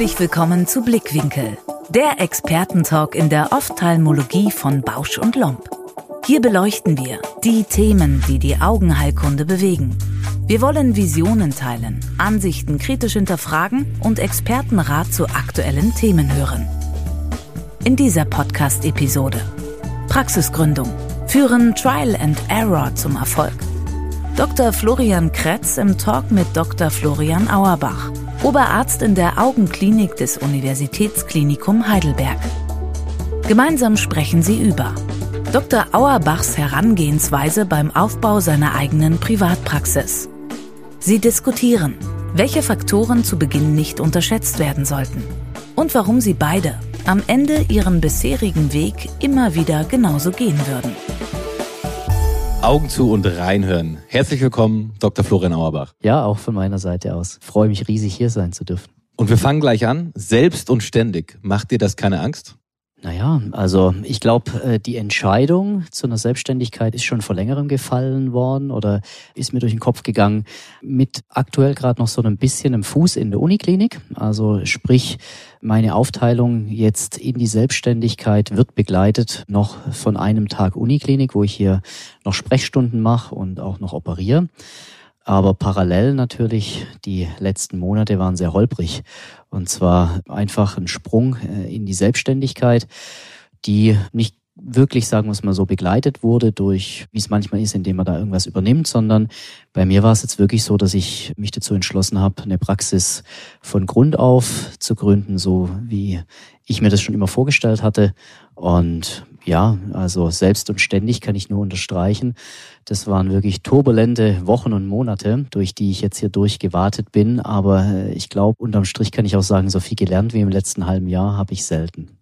Herzlich willkommen zu Blickwinkel, der Expertentalk in der Ophthalmologie von Bausch und Lomb. Hier beleuchten wir die Themen, die die Augenheilkunde bewegen. Wir wollen Visionen teilen, Ansichten kritisch hinterfragen und Expertenrat zu aktuellen Themen hören. In dieser Podcast-Episode Praxisgründung führen Trial and Error zum Erfolg. Dr. Florian Kretz im Talk mit Dr. Florian Auerbach, Oberarzt in der Augenklinik des Universitätsklinikum Heidelberg. Gemeinsam sprechen sie über Dr. Auerbachs Herangehensweise beim Aufbau seiner eigenen Privatpraxis. Sie diskutieren, welche Faktoren zu Beginn nicht unterschätzt werden sollten und warum sie beide am Ende ihren bisherigen Weg immer wieder genauso gehen würden. Augen zu und reinhören. Herzlich willkommen, Dr. Florian Auerbach. Ja, auch von meiner Seite aus. Freue mich riesig, hier sein zu dürfen. Und wir fangen gleich an. Selbst und ständig. Macht dir das keine Angst? Naja, also ich glaube, äh, die Entscheidung zu einer Selbstständigkeit ist schon vor längerem gefallen worden oder ist mir durch den Kopf gegangen mit aktuell gerade noch so ein bisschen im Fuß in der Uniklinik. Also sprich, meine Aufteilung jetzt in die Selbstständigkeit wird begleitet noch von einem Tag Uniklinik, wo ich hier noch Sprechstunden mache und auch noch operiere. Aber parallel natürlich, die letzten Monate waren sehr holprig. Und zwar einfach ein Sprung äh, in die Selbstständigkeit, die nicht wirklich, sagen wir es mal so, begleitet wurde durch, wie es manchmal ist, indem man da irgendwas übernimmt, sondern bei mir war es jetzt wirklich so, dass ich mich dazu entschlossen habe, eine Praxis von Grund auf zu gründen, so wie ich mir das schon immer vorgestellt hatte. Und ja, also selbst und ständig kann ich nur unterstreichen. Das waren wirklich turbulente Wochen und Monate, durch die ich jetzt hier durchgewartet bin. Aber äh, ich glaube, unterm Strich kann ich auch sagen, so viel gelernt wie im letzten halben Jahr habe ich selten.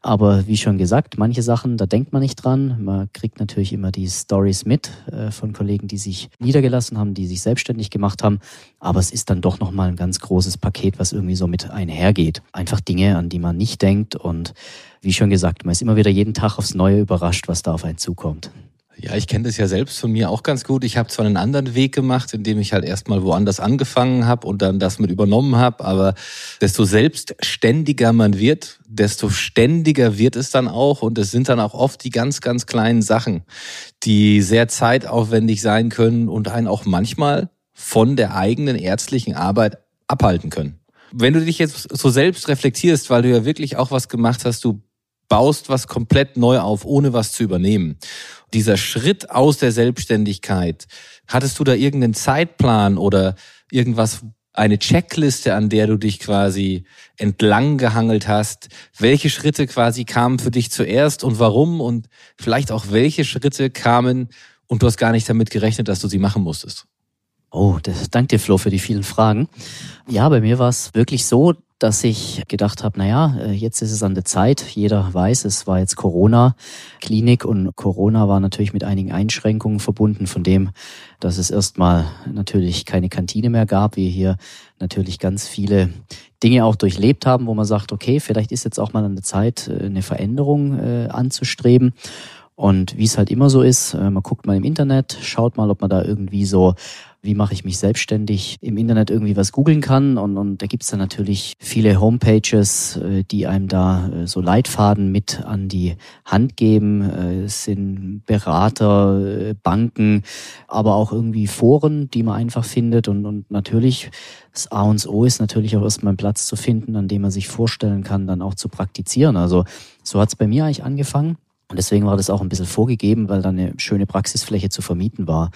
Aber wie schon gesagt, manche Sachen, da denkt man nicht dran. Man kriegt natürlich immer die Stories mit äh, von Kollegen, die sich niedergelassen haben, die sich selbstständig gemacht haben. Aber es ist dann doch nochmal ein ganz großes Paket, was irgendwie so mit einhergeht. Einfach Dinge, an die man nicht denkt und wie schon gesagt, man ist immer wieder jeden Tag aufs Neue überrascht, was da auf einen zukommt. Ja, ich kenne das ja selbst von mir auch ganz gut. Ich habe zwar einen anderen Weg gemacht, indem ich halt erstmal woanders angefangen habe und dann das mit übernommen habe, aber desto selbstständiger man wird, desto ständiger wird es dann auch und es sind dann auch oft die ganz, ganz kleinen Sachen, die sehr zeitaufwendig sein können und einen auch manchmal von der eigenen ärztlichen Arbeit abhalten können. Wenn du dich jetzt so selbst reflektierst, weil du ja wirklich auch was gemacht hast, du baust was komplett neu auf, ohne was zu übernehmen. Dieser Schritt aus der Selbstständigkeit, hattest du da irgendeinen Zeitplan oder irgendwas, eine Checkliste, an der du dich quasi entlang gehangelt hast? Welche Schritte quasi kamen für dich zuerst und warum? Und vielleicht auch welche Schritte kamen und du hast gar nicht damit gerechnet, dass du sie machen musstest? Oh, das, danke dir, Flo, für die vielen Fragen. Ja, bei mir war es wirklich so, dass ich gedacht habe, naja, äh, jetzt ist es an der Zeit. Jeder weiß, es war jetzt Corona-Klinik und Corona war natürlich mit einigen Einschränkungen verbunden, von dem, dass es erstmal natürlich keine Kantine mehr gab, wir hier natürlich ganz viele Dinge auch durchlebt haben, wo man sagt, okay, vielleicht ist jetzt auch mal an der Zeit, äh, eine Veränderung äh, anzustreben. Und wie es halt immer so ist, äh, man guckt mal im Internet, schaut mal, ob man da irgendwie so wie mache ich mich selbstständig, im Internet irgendwie was googeln kann. Und, und da gibt's dann natürlich viele Homepages, äh, die einem da äh, so Leitfaden mit an die Hand geben. Es sind Berater, Banken, aber auch irgendwie Foren, die man einfach findet. Und, und natürlich, das A und O ist natürlich auch erstmal einen Platz zu finden, an dem man sich vorstellen kann, dann auch zu praktizieren. Also so hat's bei mir eigentlich angefangen. Und deswegen war das auch ein bisschen vorgegeben, weil da eine schöne Praxisfläche zu vermieten war.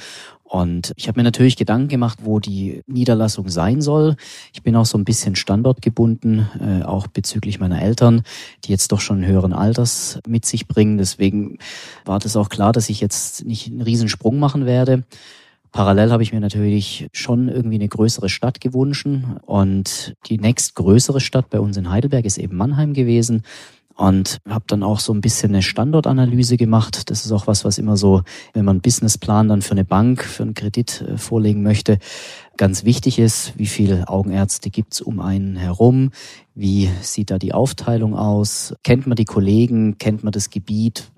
Und ich habe mir natürlich Gedanken gemacht, wo die Niederlassung sein soll. Ich bin auch so ein bisschen standortgebunden, äh, auch bezüglich meiner Eltern, die jetzt doch schon höheren Alters mit sich bringen. Deswegen war das auch klar, dass ich jetzt nicht einen Riesensprung machen werde. Parallel habe ich mir natürlich schon irgendwie eine größere Stadt gewünscht und die nächstgrößere Stadt bei uns in Heidelberg ist eben Mannheim gewesen und habe dann auch so ein bisschen eine Standortanalyse gemacht. Das ist auch was, was immer so, wenn man einen Businessplan dann für eine Bank, für einen Kredit äh, vorlegen möchte, ganz wichtig ist. Wie viele Augenärzte gibt's um einen herum? Wie sieht da die Aufteilung aus? Kennt man die Kollegen? Kennt man das Gebiet?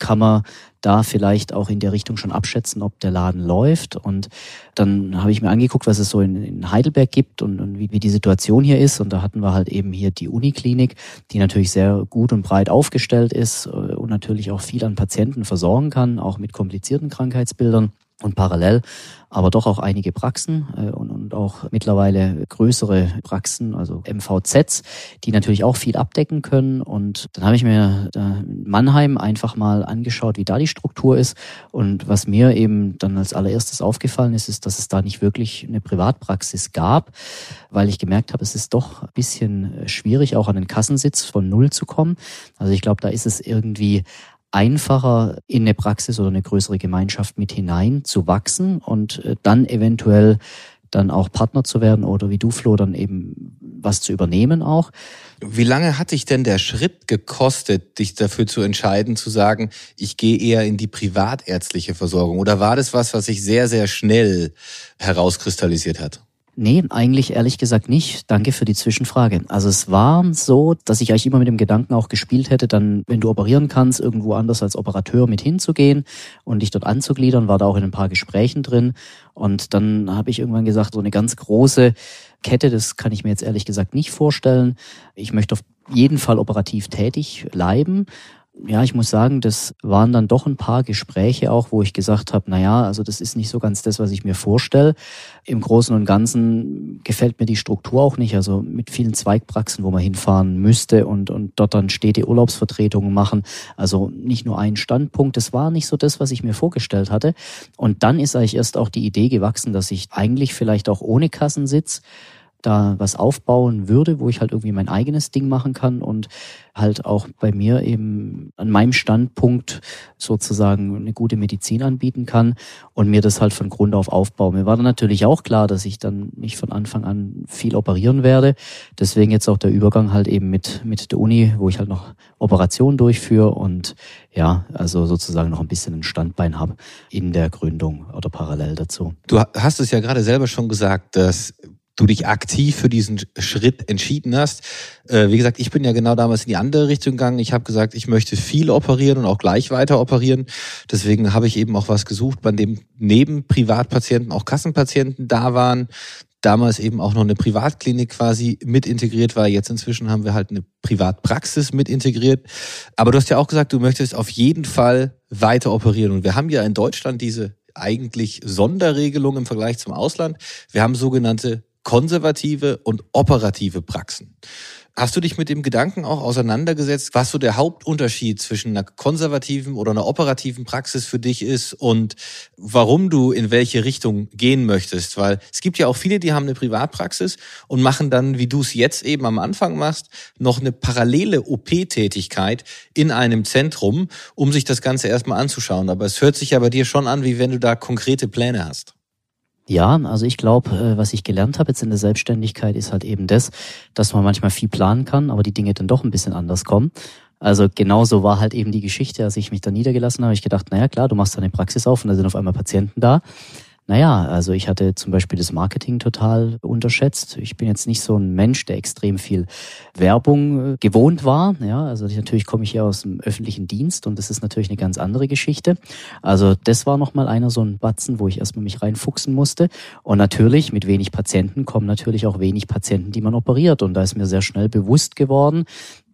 Kann man da vielleicht auch in der Richtung schon abschätzen, ob der Laden läuft. Und dann habe ich mir angeguckt, was es so in, in Heidelberg gibt und, und wie, wie, die Situation hier ist. Und da hatten wir halt eben hier die Uniklinik, die natürlich sehr gut und breit aufgestellt ist äh, und natürlich auch viel an Patienten versorgen kann, auch mit komplizierten Krankheitsbildern und parallel aber doch auch einige Praxen äh, und, und auch mittlerweile größere Praxen, also MVZs, die natürlich auch viel abdecken können. Und dann habe ich mir da Mannheim einfach mal angeschaut, wie da die Struktur ist. Und was mir eben dann als allererstes aufgefallen ist, ist, dass es da nicht wirklich eine Privatpraxis gab, weil ich gemerkt habe, es ist doch ein bisschen schwierig, auch an den Kassensitz von Null zu kommen. Also ich glaube, da ist es irgendwie einfacher in eine Praxis oder eine größere Gemeinschaft mit hinein zu wachsen und äh, dann eventuell dann auch Partner zu werden oder wie du, Flo, dann eben was zu übernehmen auch. Wie lange hat dich denn der Schritt gekostet, dich dafür zu entscheiden, zu sagen, ich gehe eher in die privatärztliche Versorgung? Oder war das was, was sich sehr, sehr schnell herauskristallisiert hat? Nee, eigentlich ehrlich gesagt nicht. Danke für die Zwischenfrage. Also es war so, dass ich eigentlich immer mit dem Gedanken auch gespielt hätte, dann, wenn du operieren kannst, irgendwo anders als Operateur mit hinzugehen und dich dort anzugliedern, war da auch in ein paar Gesprächen drin. Und dann habe ich irgendwann gesagt, so eine ganz große Kette, das kann ich mir jetzt ehrlich gesagt nicht vorstellen. Ich möchte auf jeden Fall operativ tätig bleiben ja, ich muss sagen, das waren dann doch ein paar Gespräche auch, wo ich gesagt habe, na ja, also das ist nicht so ganz das, was ich mir vorstelle. Im Großen und Ganzen gefällt mir die Struktur auch nicht, also mit vielen Zweigpraxen, wo man hinfahren müsste und, und dort dann stete Urlaubsvertretungen machen. Also nicht nur ein Standpunkt, das war nicht so das, was ich mir vorgestellt hatte. Und dann ist eigentlich erst auch die Idee gewachsen, dass ich eigentlich vielleicht auch ohne Kassensitz da was aufbauen würde, wo ich halt irgendwie mein eigenes Ding machen kann und halt auch bei mir eben an meinem Standpunkt sozusagen eine gute Medizin anbieten kann und mir das halt von Grund auf aufbauen. Mir war dann natürlich auch klar, dass ich dann nicht von Anfang an viel operieren werde. Deswegen jetzt auch der Übergang halt eben mit, mit der Uni, wo ich halt noch Operationen durchführe und ja, also sozusagen noch ein bisschen ein Standbein habe in der Gründung oder parallel dazu. Du hast es ja gerade selber schon gesagt, dass du dich aktiv für diesen Schritt entschieden hast. Äh, wie gesagt, ich bin ja genau damals in die andere Richtung gegangen. Ich habe gesagt, ich möchte viel operieren und auch gleich weiter operieren. Deswegen habe ich eben auch was gesucht, bei dem neben Privatpatienten auch Kassenpatienten da waren. Damals eben auch noch eine Privatklinik quasi mit integriert war. Jetzt inzwischen haben wir halt eine Privatpraxis mit integriert. Aber du hast ja auch gesagt, du möchtest auf jeden Fall weiter operieren. Und wir haben ja in Deutschland diese eigentlich Sonderregelung im Vergleich zum Ausland. Wir haben sogenannte konservative und operative Praxen. Hast du dich mit dem Gedanken auch auseinandergesetzt, was so der Hauptunterschied zwischen einer konservativen oder einer operativen Praxis für dich ist und warum du in welche Richtung gehen möchtest? Weil es gibt ja auch viele, die haben eine Privatpraxis und machen dann, wie du es jetzt eben am Anfang machst, noch eine parallele OP-Tätigkeit in einem Zentrum, um sich das Ganze erstmal anzuschauen. Aber es hört sich ja bei dir schon an, wie wenn du da konkrete Pläne hast. Ja, also ich glaube, äh, was ich gelernt habe jetzt in der Selbstständigkeit, ist halt eben das, dass man manchmal viel planen kann, aber die Dinge dann doch ein bisschen anders kommen. Also genauso war halt eben die Geschichte, als ich mich da niedergelassen habe. Ich gedacht, naja klar, du machst deine Praxis auf und da sind auf einmal Patienten da. Naja, also ich hatte zum Beispiel das Marketing total unterschätzt. Ich bin jetzt nicht so ein Mensch, der extrem viel Werbung äh, gewohnt war. Ja, also ich, natürlich komme ich ja aus dem öffentlichen Dienst und das ist natürlich eine ganz andere Geschichte. Also das war nochmal einer so ein Batzen, wo ich erstmal mich reinfuchsen musste. Und natürlich mit wenig Patienten kommen natürlich auch wenig Patienten, die man operiert. Und da ist mir sehr schnell bewusst geworden,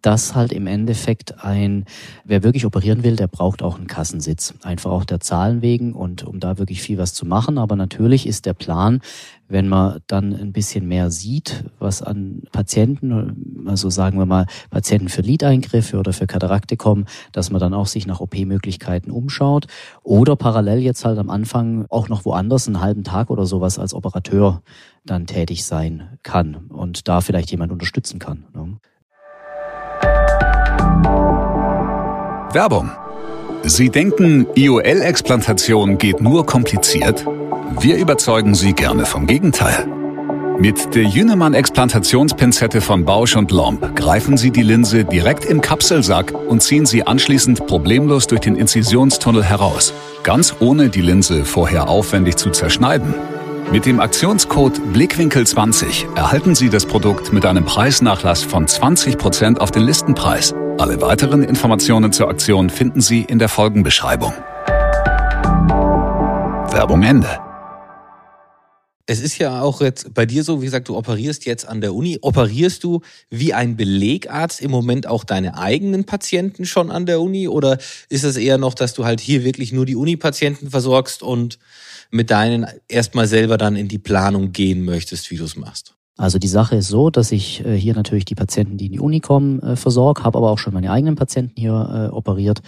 dass halt im Endeffekt ein, wer wirklich operieren will, der braucht auch einen Kassensitz. Einfach auch der Zahlen wegen und um da wirklich viel was zu machen. Aber natürlich ist der Plan, wenn man dann ein bisschen mehr sieht, was an Patienten, also sagen wir mal Patienten für Lideingriffe oder für Katarakte kommen, dass man dann auch sich nach OP-Möglichkeiten umschaut oder parallel jetzt halt am Anfang auch noch woanders einen halben Tag oder sowas als Operateur dann tätig sein kann und da vielleicht jemand unterstützen kann. Ne? Werbung. Sie denken, IOL-Explantation geht nur kompliziert? Wir überzeugen Sie gerne vom Gegenteil. Mit der Jünemann-Explantationspinzette von Bausch und Lomb greifen Sie die Linse direkt im Kapselsack und ziehen sie anschließend problemlos durch den Inzisionstunnel heraus, ganz ohne die Linse vorher aufwendig zu zerschneiden. Mit dem Aktionscode Blickwinkel20 erhalten Sie das Produkt mit einem Preisnachlass von 20% auf den Listenpreis. Alle weiteren Informationen zur Aktion finden Sie in der Folgenbeschreibung. Werbung Ende. Es ist ja auch jetzt bei dir so, wie gesagt, du operierst jetzt an der Uni. Operierst du wie ein Belegarzt im Moment auch deine eigenen Patienten schon an der Uni? Oder ist es eher noch, dass du halt hier wirklich nur die Uni-Patienten versorgst und mit deinen erstmal selber dann in die Planung gehen möchtest, wie du es machst? Also die Sache ist so, dass ich äh, hier natürlich die Patienten, die in die Uni kommen, äh, versorge, habe aber auch schon meine eigenen Patienten hier äh, operiert.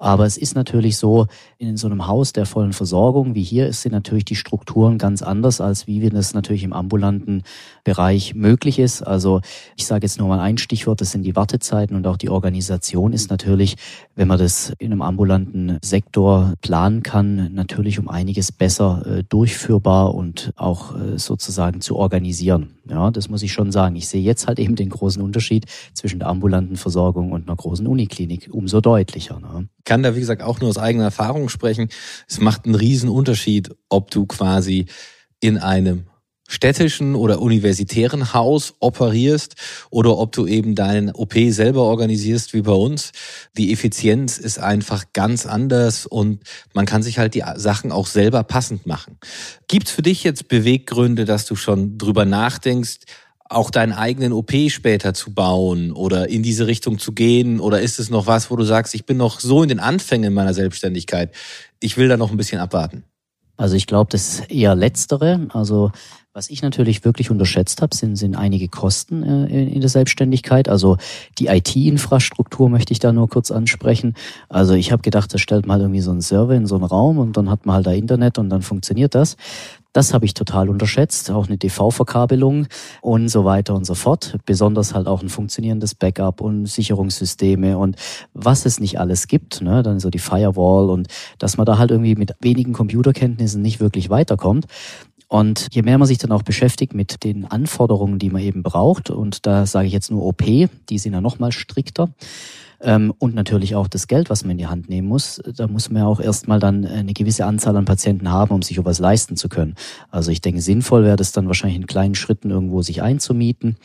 Aber es ist natürlich so, in so einem Haus der vollen Versorgung wie hier ist sind natürlich die Strukturen ganz anders, als wie wir das natürlich im ambulanten Bereich möglich ist. Also ich sage jetzt nur mal ein Stichwort, das sind die Wartezeiten und auch die Organisation ist natürlich, wenn man das in einem ambulanten Sektor planen kann, natürlich um einiges besser äh, durchführbar und auch äh, sozusagen zu organisieren. Ja, das muss ich schon sagen. Ich sehe jetzt halt eben den großen Unterschied zwischen der ambulanten Versorgung und einer großen Uniklinik umso deutlicher. Ne? Kann da, wie gesagt, auch nur aus eigener Erfahrung sprechen. Es macht einen riesen Unterschied, ob du quasi in einem städtischen oder universitären Haus operierst oder ob du eben deinen OP selber organisierst wie bei uns. Die Effizienz ist einfach ganz anders und man kann sich halt die Sachen auch selber passend machen. Gibt's für dich jetzt Beweggründe, dass du schon drüber nachdenkst, auch deinen eigenen OP später zu bauen oder in diese Richtung zu gehen? Oder ist es noch was, wo du sagst, ich bin noch so in den Anfängen meiner Selbstständigkeit, ich will da noch ein bisschen abwarten? Also ich glaube, das ist eher letztere. Also was ich natürlich wirklich unterschätzt habe, sind, sind einige Kosten äh, in, in der Selbstständigkeit. Also die IT-Infrastruktur möchte ich da nur kurz ansprechen. Also ich habe gedacht, da stellt man halt irgendwie so einen Server in so einen Raum und dann hat man halt da Internet und dann funktioniert das. Das habe ich total unterschätzt, auch eine DV-Verkabelung und so weiter und so fort. Besonders halt auch ein funktionierendes Backup und Sicherungssysteme und was es nicht alles gibt, ne? dann so die Firewall und dass man da halt irgendwie mit wenigen Computerkenntnissen nicht wirklich weiterkommt. Und je mehr man sich dann auch beschäftigt mit den Anforderungen, die man eben braucht, und da sage ich jetzt nur OP, die sind ja nochmal strikter, und natürlich auch das Geld, was man in die Hand nehmen muss. Da muss man ja auch erstmal dann eine gewisse Anzahl an Patienten haben, um sich etwas leisten zu können. Also ich denke, sinnvoll wäre das dann wahrscheinlich in kleinen Schritten irgendwo sich einzumieten,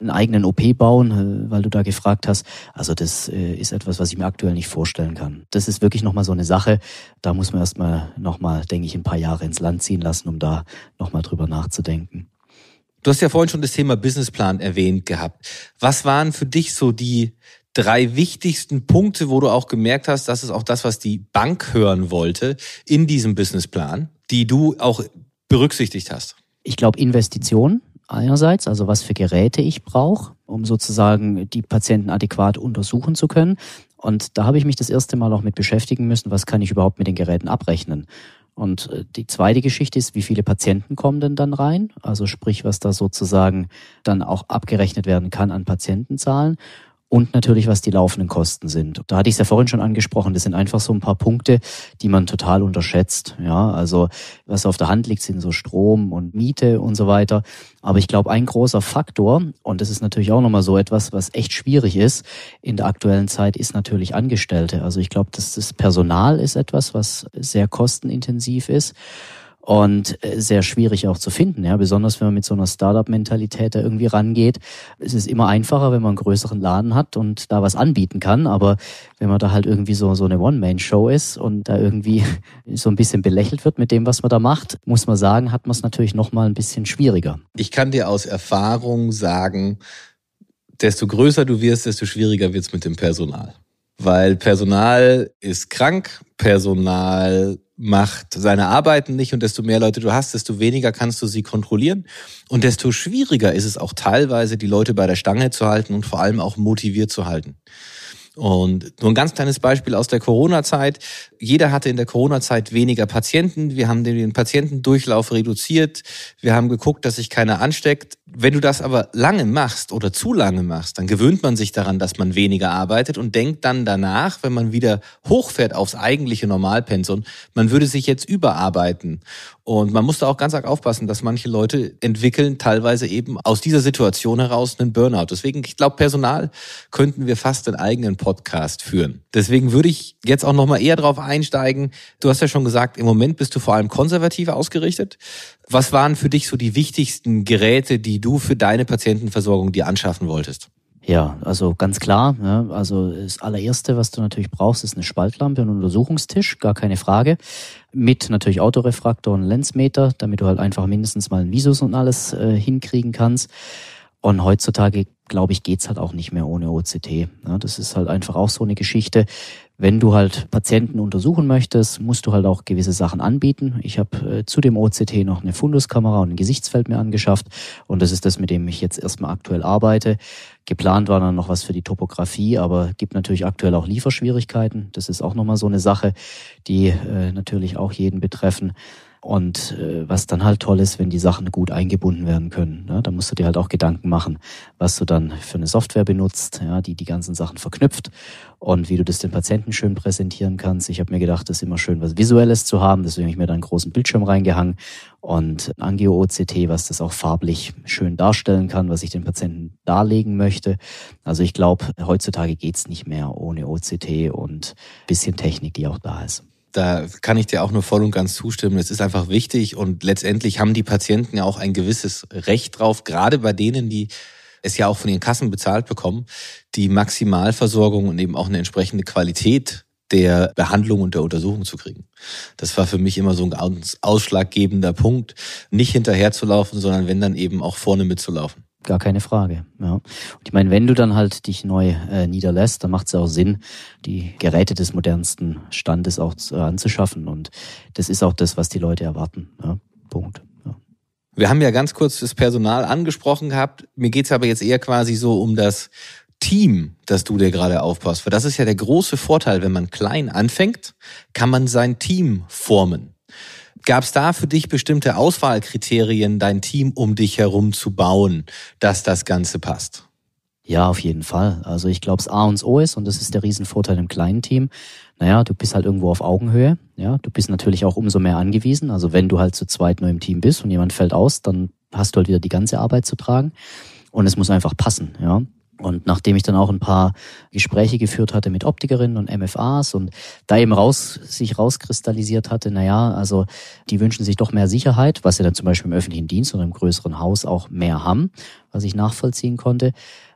einen eigenen OP bauen, äh, weil du da gefragt hast. Also das äh, ist etwas, was ich mir aktuell nicht vorstellen kann. Das ist wirklich nochmal so eine Sache. Da muss man erstmal nochmal, denke ich, ein paar Jahre ins Land ziehen lassen, um da nochmal drüber nachzudenken. Du hast ja vorhin schon das Thema Businessplan erwähnt gehabt. Was waren für dich so die drei wichtigsten Punkte, wo du auch gemerkt hast, das ist auch das, was die Bank hören wollte in diesem Businessplan, die du auch berücksichtigt hast? Ich glaube, Investitionen einerseits, also was für Geräte ich brauche, um sozusagen die Patienten adäquat untersuchen zu können. Und da habe ich mich das erste Mal auch mit beschäftigen müssen, was kann ich überhaupt mit den Geräten abrechnen. Und äh, die zweite Geschichte ist, wie viele Patienten kommen denn dann rein? Also sprich, was da sozusagen dann auch abgerechnet werden kann an Patientenzahlen und natürlich, was die laufenden Kosten sind. Da hatte ich es ja vorhin schon angesprochen, das sind einfach so ein paar Punkte, die man total unterschätzt. Ja, also was auf der Hand liegt, sind so Strom und Miete und so weiter. Aber ich glaube, ein großer Faktor, und das ist natürlich auch nochmal so etwas, was echt schwierig ist in der aktuellen Zeit, ist natürlich Angestellte. Also ich glaube, dass das Personal ist etwas, was sehr kostenintensiv ist und äh, sehr schwierig auch zu finden, ja, besonders wenn man mit so einer Startup-Mentalität da irgendwie rangeht. Es ist immer einfacher, wenn man einen größeren Laden hat und da was anbieten kann, aber wenn man da halt irgendwie so, so eine One-Man-Show ist und da irgendwie so ein bisschen belächelt wird mit dem, was man da macht, muss man sagen, hat man es natürlich nochmal ein bisschen schwieriger. Ich kann dir aus Erfahrung sagen, desto größer du wirst, desto schwieriger wird es mit dem Personal. Weil Personal ist krank, Personal macht seine Arbeiten nicht und desto mehr Leute du hast, desto weniger kannst du sie kontrollieren und desto schwieriger ist es auch teilweise, die Leute bei der Stange zu halten und vor allem auch motiviert zu halten. Und nur ein ganz kleines Beispiel aus der Corona-Zeit. Jeder hatte in der Corona-Zeit weniger Patienten. Wir haben den Patientendurchlauf reduziert. Wir haben geguckt, dass sich keiner ansteckt. Wenn du das aber lange machst oder zu lange machst, dann gewöhnt man sich daran, dass man weniger arbeitet und denkt dann danach, wenn man wieder hochfährt aufs eigentliche Normalpensum, man würde sich jetzt überarbeiten. Und man muss da auch ganz arg aufpassen, dass manche Leute entwickeln teilweise eben aus dieser Situation heraus einen Burnout. Deswegen, ich glaube, Personal könnten wir fast einen eigenen Podcast führen. Deswegen würde ich jetzt auch nochmal eher drauf einsteigen. Du hast ja schon gesagt, im Moment bist du vor allem konservativ ausgerichtet. Was waren für dich so die wichtigsten Geräte, die du für deine Patientenversorgung dir anschaffen wolltest? Ja, also ganz klar. Ja, also das allererste, was du natürlich brauchst, ist eine Spaltlampe und ein Untersuchungstisch, gar keine Frage. Mit natürlich Autorefraktor und Lensmeter, damit du halt einfach mindestens mal ein Visus und alles äh, hinkriegen kannst. Und heutzutage, glaube ich, geht's halt auch nicht mehr ohne OCT. Ja, das ist halt einfach auch so eine Geschichte. Wenn du halt Patienten untersuchen möchtest, musst du halt auch gewisse Sachen anbieten. Ich habe äh, zu dem OCT noch eine Funduskamera und ein Gesichtsfeld mir angeschafft und das ist das, mit dem ich jetzt erstmal aktuell arbeite. Geplant war dann noch was für die Topografie, aber gibt natürlich aktuell auch Lieferschwierigkeiten. Das ist auch nochmal so eine Sache, die äh, natürlich auch jeden betreffen. Und äh, was dann halt toll ist, wenn die Sachen gut eingebunden werden können. Ne? Da musst du dir halt auch Gedanken machen, was du dann für eine Software benutzt, ja, die die ganzen Sachen verknüpft und wie du das den Patienten schön präsentieren kannst. Ich habe mir gedacht, das ist immer schön, was Visuelles zu haben. Deswegen habe ich mir da einen großen Bildschirm reingehangen und Angio OCT, was das auch farblich schön darstellen kann, was ich den Patienten darlegen möchte. Also ich glaube, heutzutage geht's nicht mehr ohne OCT und bisschen Technik, die auch da ist da kann ich dir auch nur voll und ganz zustimmen. Es ist einfach wichtig und letztendlich haben die Patienten ja auch ein gewisses Recht drauf, gerade bei denen, die es ja auch von den Kassen bezahlt bekommen, die Maximalversorgung und eben auch eine entsprechende Qualität der Behandlung und der Untersuchung zu kriegen. Das war für mich immer so ein ausschlaggebender Punkt, nicht hinterherzulaufen, sondern wenn dann eben auch vorne mitzulaufen. Gar keine Frage. Ja. Und ich meine, wenn du dann halt dich neu äh, niederlässt, dann macht es ja auch Sinn, die Geräte des modernsten Standes auch äh, anzuschaffen. Und das ist auch das, was die Leute erwarten. Ja. Punkt. Ja. Wir haben ja ganz kurz das Personal angesprochen gehabt. Mir geht's aber jetzt eher quasi so um das Team, das du dir gerade aufpasst. Weil das ist ja der große Vorteil, wenn man klein anfängt, kann man sein Team formen. Gab es da für dich bestimmte Auswahlkriterien, dein Team um dich herum zu bauen, dass das Ganze passt? Ja, auf jeden Fall. Also ich glaube, es A und O ist, und das ist der Riesenvorteil im kleinen Team. Naja, du bist halt irgendwo auf Augenhöhe. Ja, du bist natürlich auch umso mehr angewiesen. Also wenn du halt zu zweit nur im Team bist und jemand fällt aus, dann hast du halt wieder die ganze Arbeit zu tragen. Und es muss einfach passen. Ja, und nachdem ich dann auch ein paar Gespräche geführt hatte mit Optikerinnen und MFAs und da eben raus, sich rauskristallisiert hatte, na ja, also die wünschen sich doch mehr Sicherheit, was sie dann zum Beispiel im öffentlichen Dienst oder im größeren Haus auch mehr haben, was ich nachvollziehen konnte,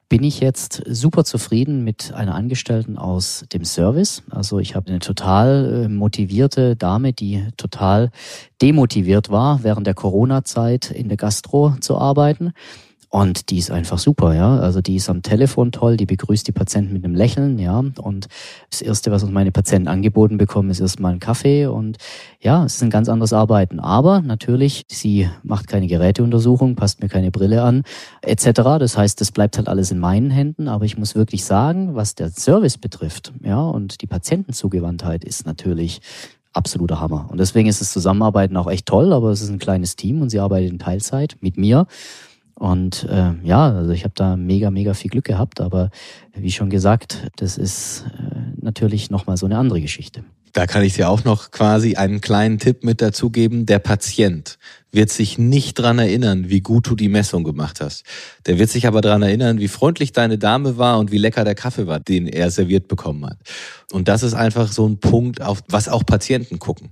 bin ich jetzt super zufrieden mit einer Angestellten aus dem Service. Also ich habe eine total äh, motivierte Dame, die total demotiviert war, während der Corona-Zeit in der Gastro zu arbeiten und die ist einfach super, ja. Also die ist am Telefon toll, die begrüßt die Patienten mit einem Lächeln, ja. Und das Erste, was uns meine Patienten angeboten bekommen, ist erstmal ein Kaffee und ja, es ist ein ganz anderes Arbeiten. Aber natürlich, sie macht keine Geräteuntersuchung, passt mir keine Brille an, etc. Das heißt, das bleibt halt alles in meinen Händen. Aber ich muss wirklich sagen, was der Service betrifft, ja, und die Patientenzugewandtheit ist natürlich absoluter Hammer. Und deswegen ist das Zusammenarbeiten auch echt toll, aber es ist ein kleines Team und sie arbeitet in Teilzeit mit mir. Und äh, ja, also ich habe da mega, mega viel Glück gehabt, aber wie schon gesagt, das ist äh, natürlich nochmal so eine andere Geschichte. Da kann ich dir auch noch quasi einen kleinen Tipp mit dazu geben. Der Patient wird sich nicht dran erinnern, wie gut du die Messung gemacht hast. Der wird sich aber dran erinnern, wie freundlich deine Dame war und wie lecker der Kaffee war, den er serviert bekommen hat. Und das ist einfach so ein Punkt, auf was auch Patienten gucken.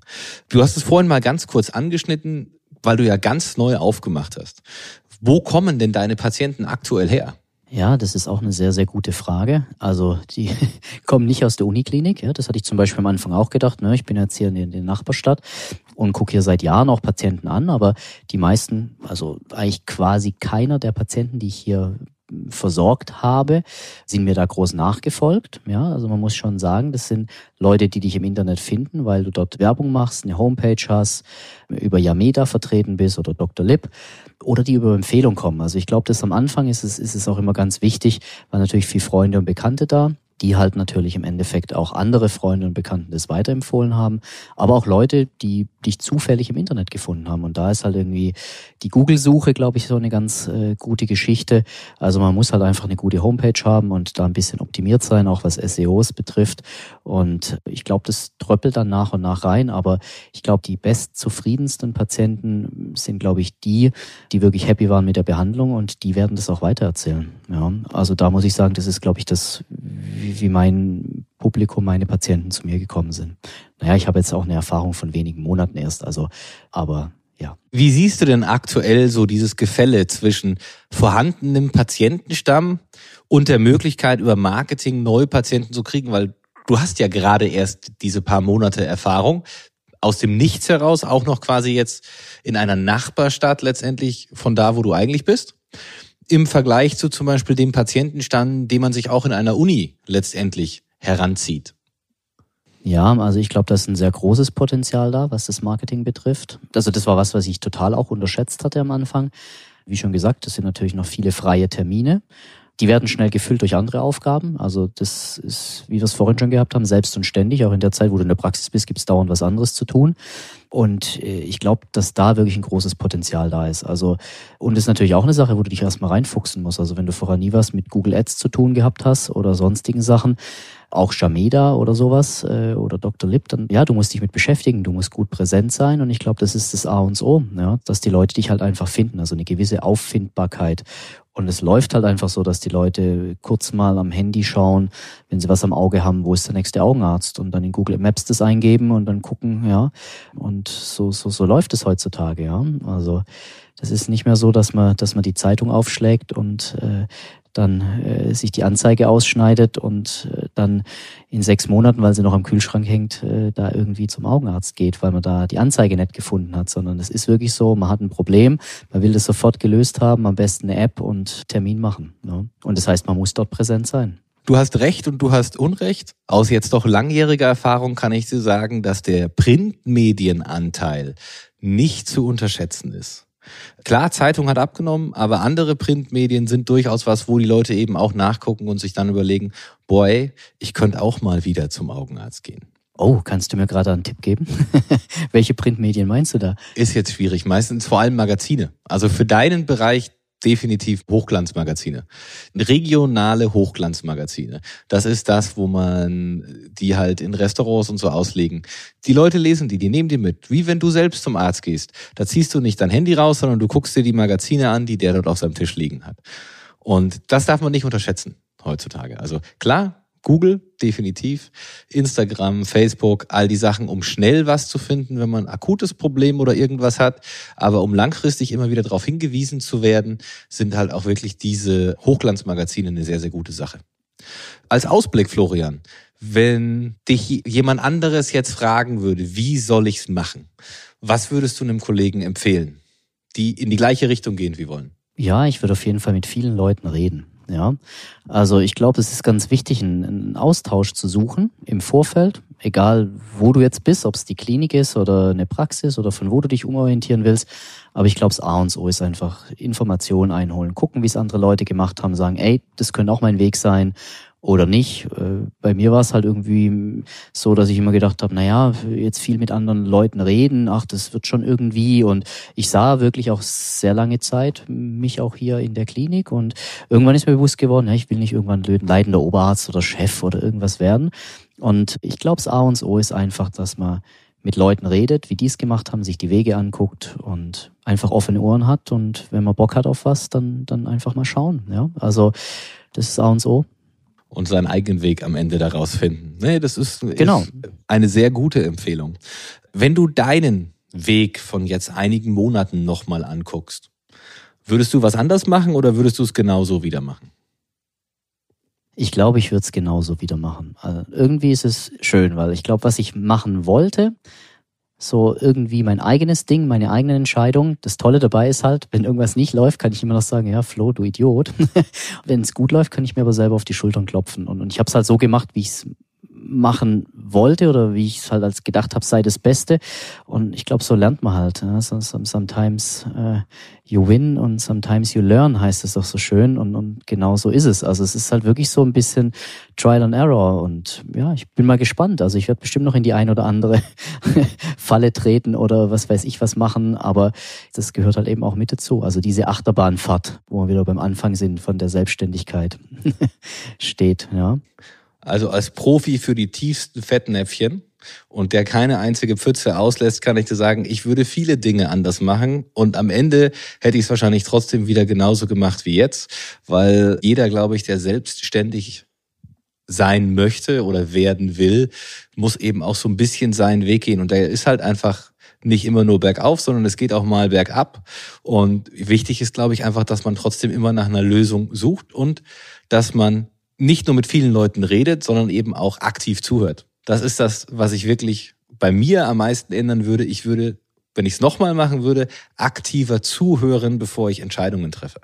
Du hast es vorhin mal ganz kurz angeschnitten, weil du ja ganz neu aufgemacht hast. Wo kommen denn deine Patienten aktuell her? Ja, das ist auch eine sehr, sehr gute Frage. Also die kommen nicht aus der Uniklinik. Ja, das hatte ich zum Beispiel am Anfang auch gedacht. Ne? Ich bin jetzt hier in der Nachbarstadt und gucke hier seit Jahren auch Patienten an, aber die meisten, also eigentlich quasi keiner der Patienten, die ich hier versorgt habe, sind mir da groß nachgefolgt. Ja, also man muss schon sagen, das sind Leute, die dich im Internet finden, weil du dort Werbung machst, eine Homepage hast, über Yameda vertreten bist oder Dr. Lip oder die über Empfehlung kommen. Also ich glaube, dass am Anfang ist es, ist es auch immer ganz wichtig, weil natürlich viel Freunde und Bekannte da die halt natürlich im Endeffekt auch andere Freunde und Bekannten das weiterempfohlen haben, aber auch Leute, die dich zufällig im Internet gefunden haben. Und da ist halt irgendwie die Google-Suche, glaube ich, so eine ganz äh, gute Geschichte. Also man muss halt einfach eine gute Homepage haben und da ein bisschen optimiert sein, auch was SEOs betrifft. Und ich glaube, das tröppelt dann nach und nach rein. Aber ich glaube, die bestzufriedensten Patienten sind, glaube ich, die, die wirklich happy waren mit der Behandlung und die werden das auch weitererzählen. Ja, also da muss ich sagen, das ist, glaube ich, das wie, mein Publikum, meine Patienten zu mir gekommen sind. Naja, ich habe jetzt auch eine Erfahrung von wenigen Monaten erst, also, aber ja. Wie siehst du denn aktuell so dieses Gefälle zwischen vorhandenem Patientenstamm und der Möglichkeit, über Marketing neue Patienten zu kriegen? Weil du hast ja gerade erst diese paar Monate Erfahrung aus dem Nichts heraus, auch noch quasi jetzt in einer Nachbarstadt letztendlich von da, wo du eigentlich bist. Im Vergleich zu zum Beispiel dem Patientenstand, den man sich auch in einer Uni letztendlich heranzieht. Ja, also ich glaube, da ist ein sehr großes Potenzial da, was das Marketing betrifft. Also das war was, was ich total auch unterschätzt hatte am Anfang. Wie schon gesagt, es sind natürlich noch viele freie Termine. Die werden schnell gefüllt durch andere Aufgaben. Also das ist, wie wir es vorhin schon gehabt haben, selbst und ständig. Auch in der Zeit, wo du in der Praxis bist, gibt es dauernd was anderes zu tun. Und äh, ich glaube, dass da wirklich ein großes Potenzial da ist. Also, und das ist natürlich auch eine Sache, wo du dich erstmal reinfuchsen musst. Also wenn du vorher nie was mit Google Ads zu tun gehabt hast oder sonstigen Sachen, auch Shameda oder sowas äh, oder Dr. Lip, dann ja, du musst dich mit beschäftigen, du musst gut präsent sein und ich glaube, das ist das A und O, ja, dass die Leute dich halt einfach finden, also eine gewisse Auffindbarkeit. Und es läuft halt einfach so, dass die Leute kurz mal am Handy schauen, wenn sie was am Auge haben, wo ist der nächste Augenarzt und dann in Google Maps das eingeben und dann gucken, ja. Und so, so, so läuft es heutzutage, ja. Also das ist nicht mehr so, dass man, dass man die Zeitung aufschlägt und äh, dann äh, sich die Anzeige ausschneidet und äh, dann in sechs Monaten, weil sie noch am Kühlschrank hängt, äh, da irgendwie zum Augenarzt geht, weil man da die Anzeige nicht gefunden hat, sondern es ist wirklich so, man hat ein Problem, man will das sofort gelöst haben, am besten eine App und Termin machen. Ne? Und das heißt, man muss dort präsent sein. Du hast Recht und du hast Unrecht. Aus jetzt doch langjähriger Erfahrung kann ich dir sagen, dass der Printmedienanteil nicht zu unterschätzen ist. Klar, Zeitung hat abgenommen, aber andere Printmedien sind durchaus was, wo die Leute eben auch nachgucken und sich dann überlegen, boy, ich könnte auch mal wieder zum Augenarzt gehen. Oh, kannst du mir gerade einen Tipp geben? Welche Printmedien meinst du da? Ist jetzt schwierig. Meistens vor allem Magazine. Also für deinen Bereich definitiv Hochglanzmagazine. Regionale Hochglanzmagazine. Das ist das, wo man die halt in Restaurants und so auslegen. Die Leute lesen die, die nehmen die mit. Wie wenn du selbst zum Arzt gehst. Da ziehst du nicht dein Handy raus, sondern du guckst dir die Magazine an, die der dort auf seinem Tisch liegen hat. Und das darf man nicht unterschätzen heutzutage. Also klar, Google, definitiv. Instagram, Facebook, all die Sachen, um schnell was zu finden, wenn man ein akutes Problem oder irgendwas hat. Aber um langfristig immer wieder darauf hingewiesen zu werden, sind halt auch wirklich diese Hochglanzmagazine eine sehr, sehr gute Sache. Als Ausblick, Florian, wenn dich jemand anderes jetzt fragen würde, wie soll ich's machen? Was würdest du einem Kollegen empfehlen, die in die gleiche Richtung gehen wie wollen? Ja, ich würde auf jeden Fall mit vielen Leuten reden. Ja, also ich glaube, es ist ganz wichtig, einen, Austausch zu suchen im Vorfeld, egal wo du jetzt bist, ob es die Klinik ist oder eine Praxis oder von wo du dich umorientieren willst. Aber ich glaube, das A und O ist einfach Informationen einholen, gucken, wie es andere Leute gemacht haben, sagen, ey, das könnte auch mein Weg sein oder nicht. Äh, bei mir war es halt irgendwie so, dass ich immer gedacht habe, naja, jetzt viel mit anderen Leuten reden, ach, das wird schon irgendwie. Und ich sah wirklich auch sehr lange Zeit mich auch hier in der Klinik und irgendwann ist mir bewusst geworden, ja, ich will nicht irgendwann leitender Oberarzt oder Chef oder irgendwas werden. Und ich glaube, das A und O ist einfach, dass man mit Leuten redet, wie die es gemacht haben, sich die Wege anguckt und einfach offene Ohren hat und wenn man Bock hat auf was, dann, dann einfach mal schauen. Ja, also das ist A und O und seinen eigenen Weg am Ende daraus finden. Nee, das ist, genau. Ist eine sehr gute Empfehlung. Wenn du deinen Weg von jetzt einigen Monaten nochmal anguckst, würdest du was anders machen oder würdest du es genauso wieder machen? Ich glaube, ich würde es genauso wieder machen. Also irgendwie ist es schön, weil ich glaube, was ich machen wollte, so irgendwie mein eigenes Ding, meine eigene Entscheidung. Das Tolle dabei ist halt, wenn irgendwas nicht läuft, kann ich immer noch sagen, ja, Flo, du Idiot. wenn es gut läuft, kann ich mir aber selber auf die Schultern klopfen. Und, und ich habe es halt so gemacht, wie ich es machen wollte oder wie ich es halt als gedacht habe, sei das Beste. Und ich glaube, so lernt man halt. Ja. Sometimes uh, you win und sometimes you learn, heißt es doch so schön. Und, und genau so ist es. Also es ist halt wirklich so ein bisschen Trial and Error. Und ja, ich bin mal gespannt. Also ich werde bestimmt noch in die ein oder andere Falle treten oder was weiß ich was machen. Aber das gehört halt eben auch mit dazu. Also diese Achterbahnfahrt, wo wir wieder beim Anfang sind von der Selbstständigkeit steht. Ja. Also als Profi für die tiefsten Fettnäpfchen und der keine einzige Pfütze auslässt, kann ich dir sagen, ich würde viele Dinge anders machen und am Ende hätte ich es wahrscheinlich trotzdem wieder genauso gemacht wie jetzt, weil jeder, glaube ich, der selbstständig sein möchte oder werden will, muss eben auch so ein bisschen seinen Weg gehen und der ist halt einfach nicht immer nur bergauf, sondern es geht auch mal bergab. Und wichtig ist, glaube ich, einfach, dass man trotzdem immer nach einer Lösung sucht und dass man nicht nur mit vielen Leuten redet, sondern eben auch aktiv zuhört. Das ist das, was ich wirklich bei mir am meisten ändern würde. Ich würde, wenn ich es nochmal machen würde, aktiver zuhören, bevor ich Entscheidungen treffe.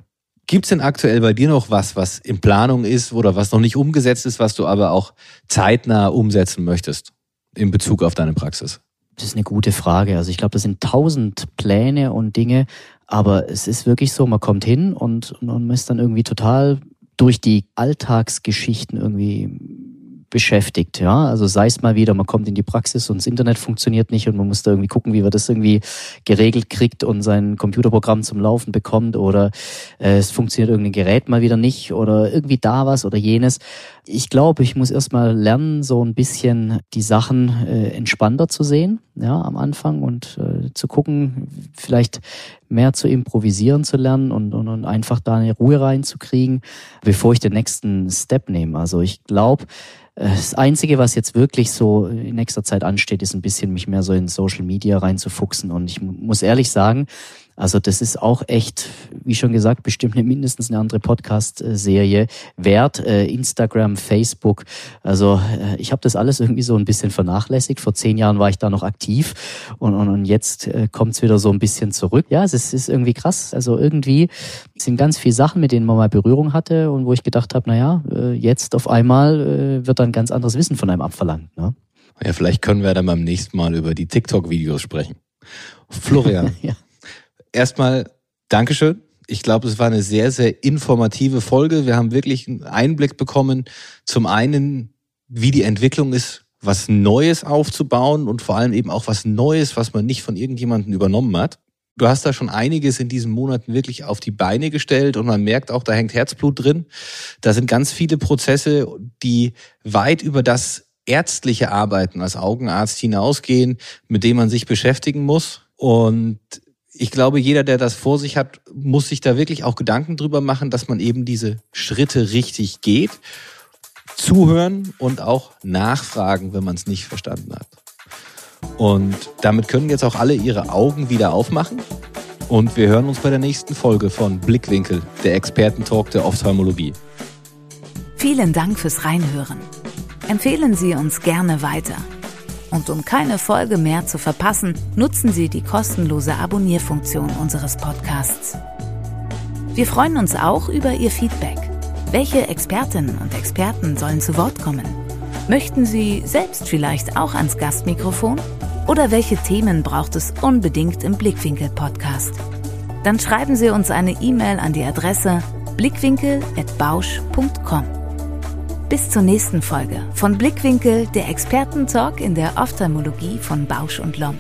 Gibt es denn aktuell bei dir noch was, was in Planung ist oder was noch nicht umgesetzt ist, was du aber auch zeitnah umsetzen möchtest in Bezug auf deine Praxis? Das ist eine gute Frage. Also ich glaube, das sind tausend Pläne und Dinge, aber es ist wirklich so, man kommt hin und, und man ist dann irgendwie total durch die Alltagsgeschichten irgendwie beschäftigt. Ja, also sei es mal wieder, man kommt in die Praxis und das Internet funktioniert nicht und man muss da irgendwie gucken, wie man das irgendwie geregelt kriegt und sein Computerprogramm zum Laufen bekommt oder äh, es funktioniert irgendein Gerät mal wieder nicht oder irgendwie da was oder jenes. Ich glaube, ich muss erstmal lernen, so ein bisschen die Sachen äh, entspannter zu sehen, ja, am Anfang und äh, zu gucken, vielleicht mehr zu improvisieren zu lernen und, und, und einfach da eine Ruhe reinzukriegen, bevor ich den nächsten Step nehme. Also ich glaube, das Einzige, was jetzt wirklich so in nächster Zeit ansteht, ist ein bisschen mich mehr so in Social Media reinzufuchsen. Und ich muss ehrlich sagen, also das ist auch echt, wie schon gesagt, bestimmt eine, mindestens eine andere Podcast-Serie wert. Äh, Instagram, Facebook. Also äh, ich habe das alles irgendwie so ein bisschen vernachlässigt. Vor zehn Jahren war ich da noch aktiv und, und, und jetzt äh, kommt es wieder so ein bisschen zurück. Ja, es ist, ist irgendwie krass. Also irgendwie sind ganz viele Sachen, mit denen man mal Berührung hatte und wo ich gedacht habe, naja, jetzt auf einmal wird dann ganz anderes Wissen von einem abverlangt. Ne? Ja, vielleicht können wir dann beim nächsten Mal über die TikTok-Videos sprechen. Florian. ja erstmal Dankeschön. Ich glaube, es war eine sehr, sehr informative Folge. Wir haben wirklich einen Einblick bekommen, zum einen, wie die Entwicklung ist, was Neues aufzubauen und vor allem eben auch was Neues, was man nicht von irgendjemandem übernommen hat. Du hast da schon einiges in diesen Monaten wirklich auf die Beine gestellt und man merkt auch, da hängt Herzblut drin. Da sind ganz viele Prozesse, die weit über das ärztliche Arbeiten als Augenarzt hinausgehen, mit dem man sich beschäftigen muss. Und ich glaube, jeder, der das vor sich hat, muss sich da wirklich auch Gedanken drüber machen, dass man eben diese Schritte richtig geht. Zuhören und auch nachfragen, wenn man es nicht verstanden hat. Und damit können jetzt auch alle ihre Augen wieder aufmachen. Und wir hören uns bei der nächsten Folge von Blickwinkel, der Expertentalk der Ophthalmologie. Vielen Dank fürs Reinhören. Empfehlen Sie uns gerne weiter. Und um keine Folge mehr zu verpassen, nutzen Sie die kostenlose Abonnierfunktion unseres Podcasts. Wir freuen uns auch über Ihr Feedback. Welche Expertinnen und Experten sollen zu Wort kommen? Möchten Sie selbst vielleicht auch ans Gastmikrofon? Oder welche Themen braucht es unbedingt im Blickwinkel-Podcast? Dann schreiben Sie uns eine E-Mail an die Adresse blickwinkel.bausch.com. Bis zur nächsten Folge von Blickwinkel, der Expertentalk in der Ophthalmologie von Bausch und Lomb.